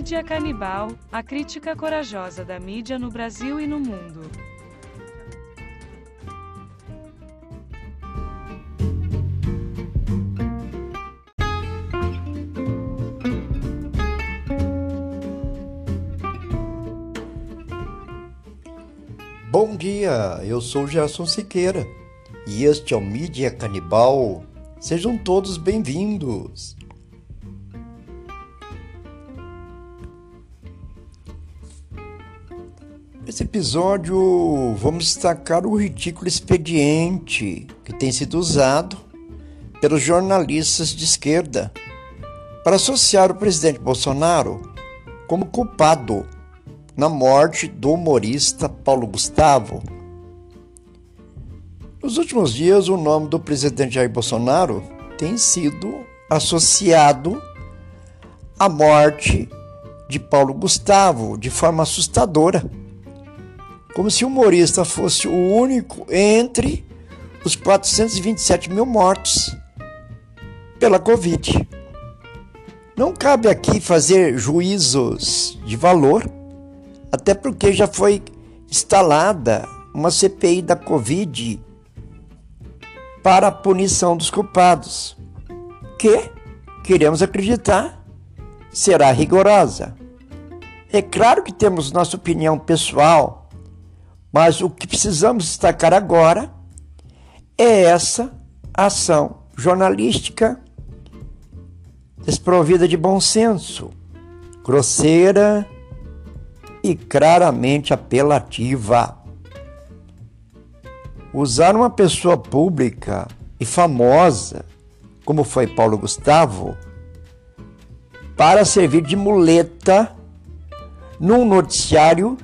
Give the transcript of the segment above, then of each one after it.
Mídia Canibal, a crítica corajosa da mídia no Brasil e no mundo. Bom dia, eu sou Gerson Siqueira e este é o Mídia Canibal. Sejam todos bem-vindos. Nesse episódio, vamos destacar o ridículo expediente que tem sido usado pelos jornalistas de esquerda para associar o presidente Bolsonaro como culpado na morte do humorista Paulo Gustavo. Nos últimos dias, o nome do presidente Jair Bolsonaro tem sido associado à morte de Paulo Gustavo de forma assustadora como se o humorista fosse o único entre os 427 mil mortos pela Covid. Não cabe aqui fazer juízos de valor, até porque já foi instalada uma CPI da Covid para a punição dos culpados, que, queremos acreditar, será rigorosa. É claro que temos nossa opinião pessoal mas o que precisamos destacar agora é essa ação jornalística desprovida de bom senso, grosseira e claramente apelativa. Usar uma pessoa pública e famosa, como foi Paulo Gustavo, para servir de muleta num noticiário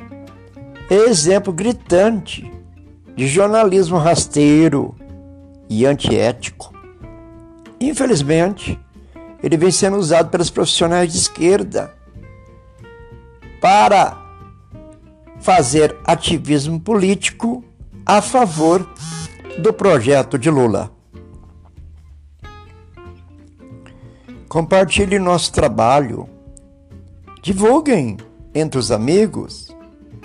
exemplo gritante de jornalismo rasteiro e antiético. Infelizmente, ele vem sendo usado pelos profissionais de esquerda para fazer ativismo político a favor do projeto de Lula. Compartilhe nosso trabalho. Divulguem entre os amigos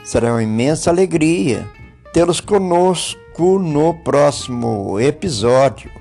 Será uma imensa alegria tê-los conosco no próximo episódio.